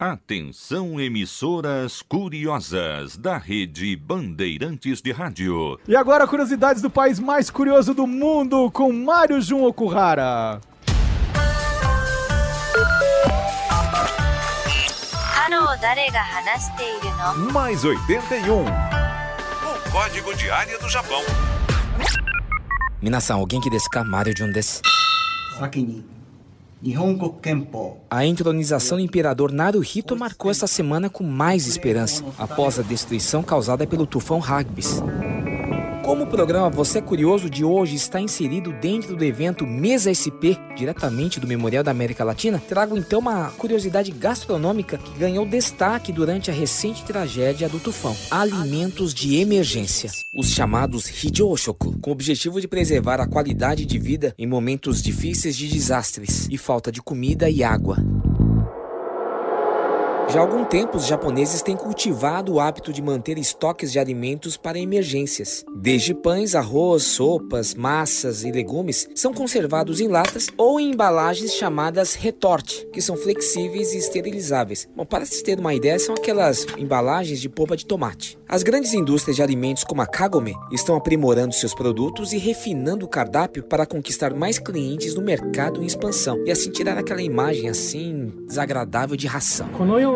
Atenção emissoras curiosas da rede Bandeirantes de Rádio. E agora curiosidades do país mais curioso do mundo com Mário Jun Okuhara. Mais 81. O código diário do Japão. Minasan, alguém que desca Mario Jun desse? Sakini. A entronização do imperador Naruhito marcou essa semana com mais esperança, após a destruição causada pelo tufão Hagbis. Como o programa Você é Curioso de hoje está inserido dentro do evento Mesa SP, diretamente do Memorial da América Latina, trago então uma curiosidade gastronômica que ganhou destaque durante a recente tragédia do tufão: alimentos de emergência, os chamados Hijoshoku, com o objetivo de preservar a qualidade de vida em momentos difíceis de desastres e falta de comida e água. Já há algum tempo, os japoneses têm cultivado o hábito de manter estoques de alimentos para emergências. Desde pães, arroz, sopas, massas e legumes são conservados em latas ou em embalagens chamadas retorte, que são flexíveis e esterilizáveis. Bom, para se ter uma ideia, são aquelas embalagens de polpa de tomate. As grandes indústrias de alimentos como a Kagome estão aprimorando seus produtos e refinando o cardápio para conquistar mais clientes no mercado em expansão e assim tirar aquela imagem assim desagradável de ração.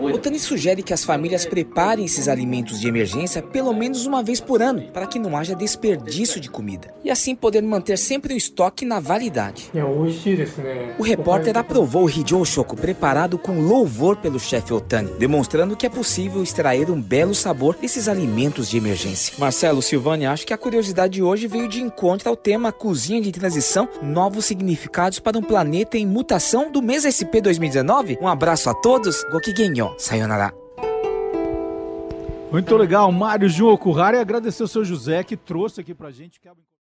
Otani sugere que as famílias preparem esses alimentos de emergência pelo menos uma vez por ano, para que não haja desperdício de comida, e assim poder manter sempre o estoque na validade. O repórter aprovou o Hijou preparado com louvor pelo chefe Otani, demonstrando que é possível extrair um belo sabor desses alimentos de emergência. Marcelo Silvani acha que a curiosidade de hoje veio de encontro ao tema Cozinha de Transição, novos significados para um planeta em mutação do mês SP 2019. Um abraço a todos, Gokigenyo sayonara. Muito legal, Mário Jun Okuhara e agradecer o seu José que trouxe aqui pra gente.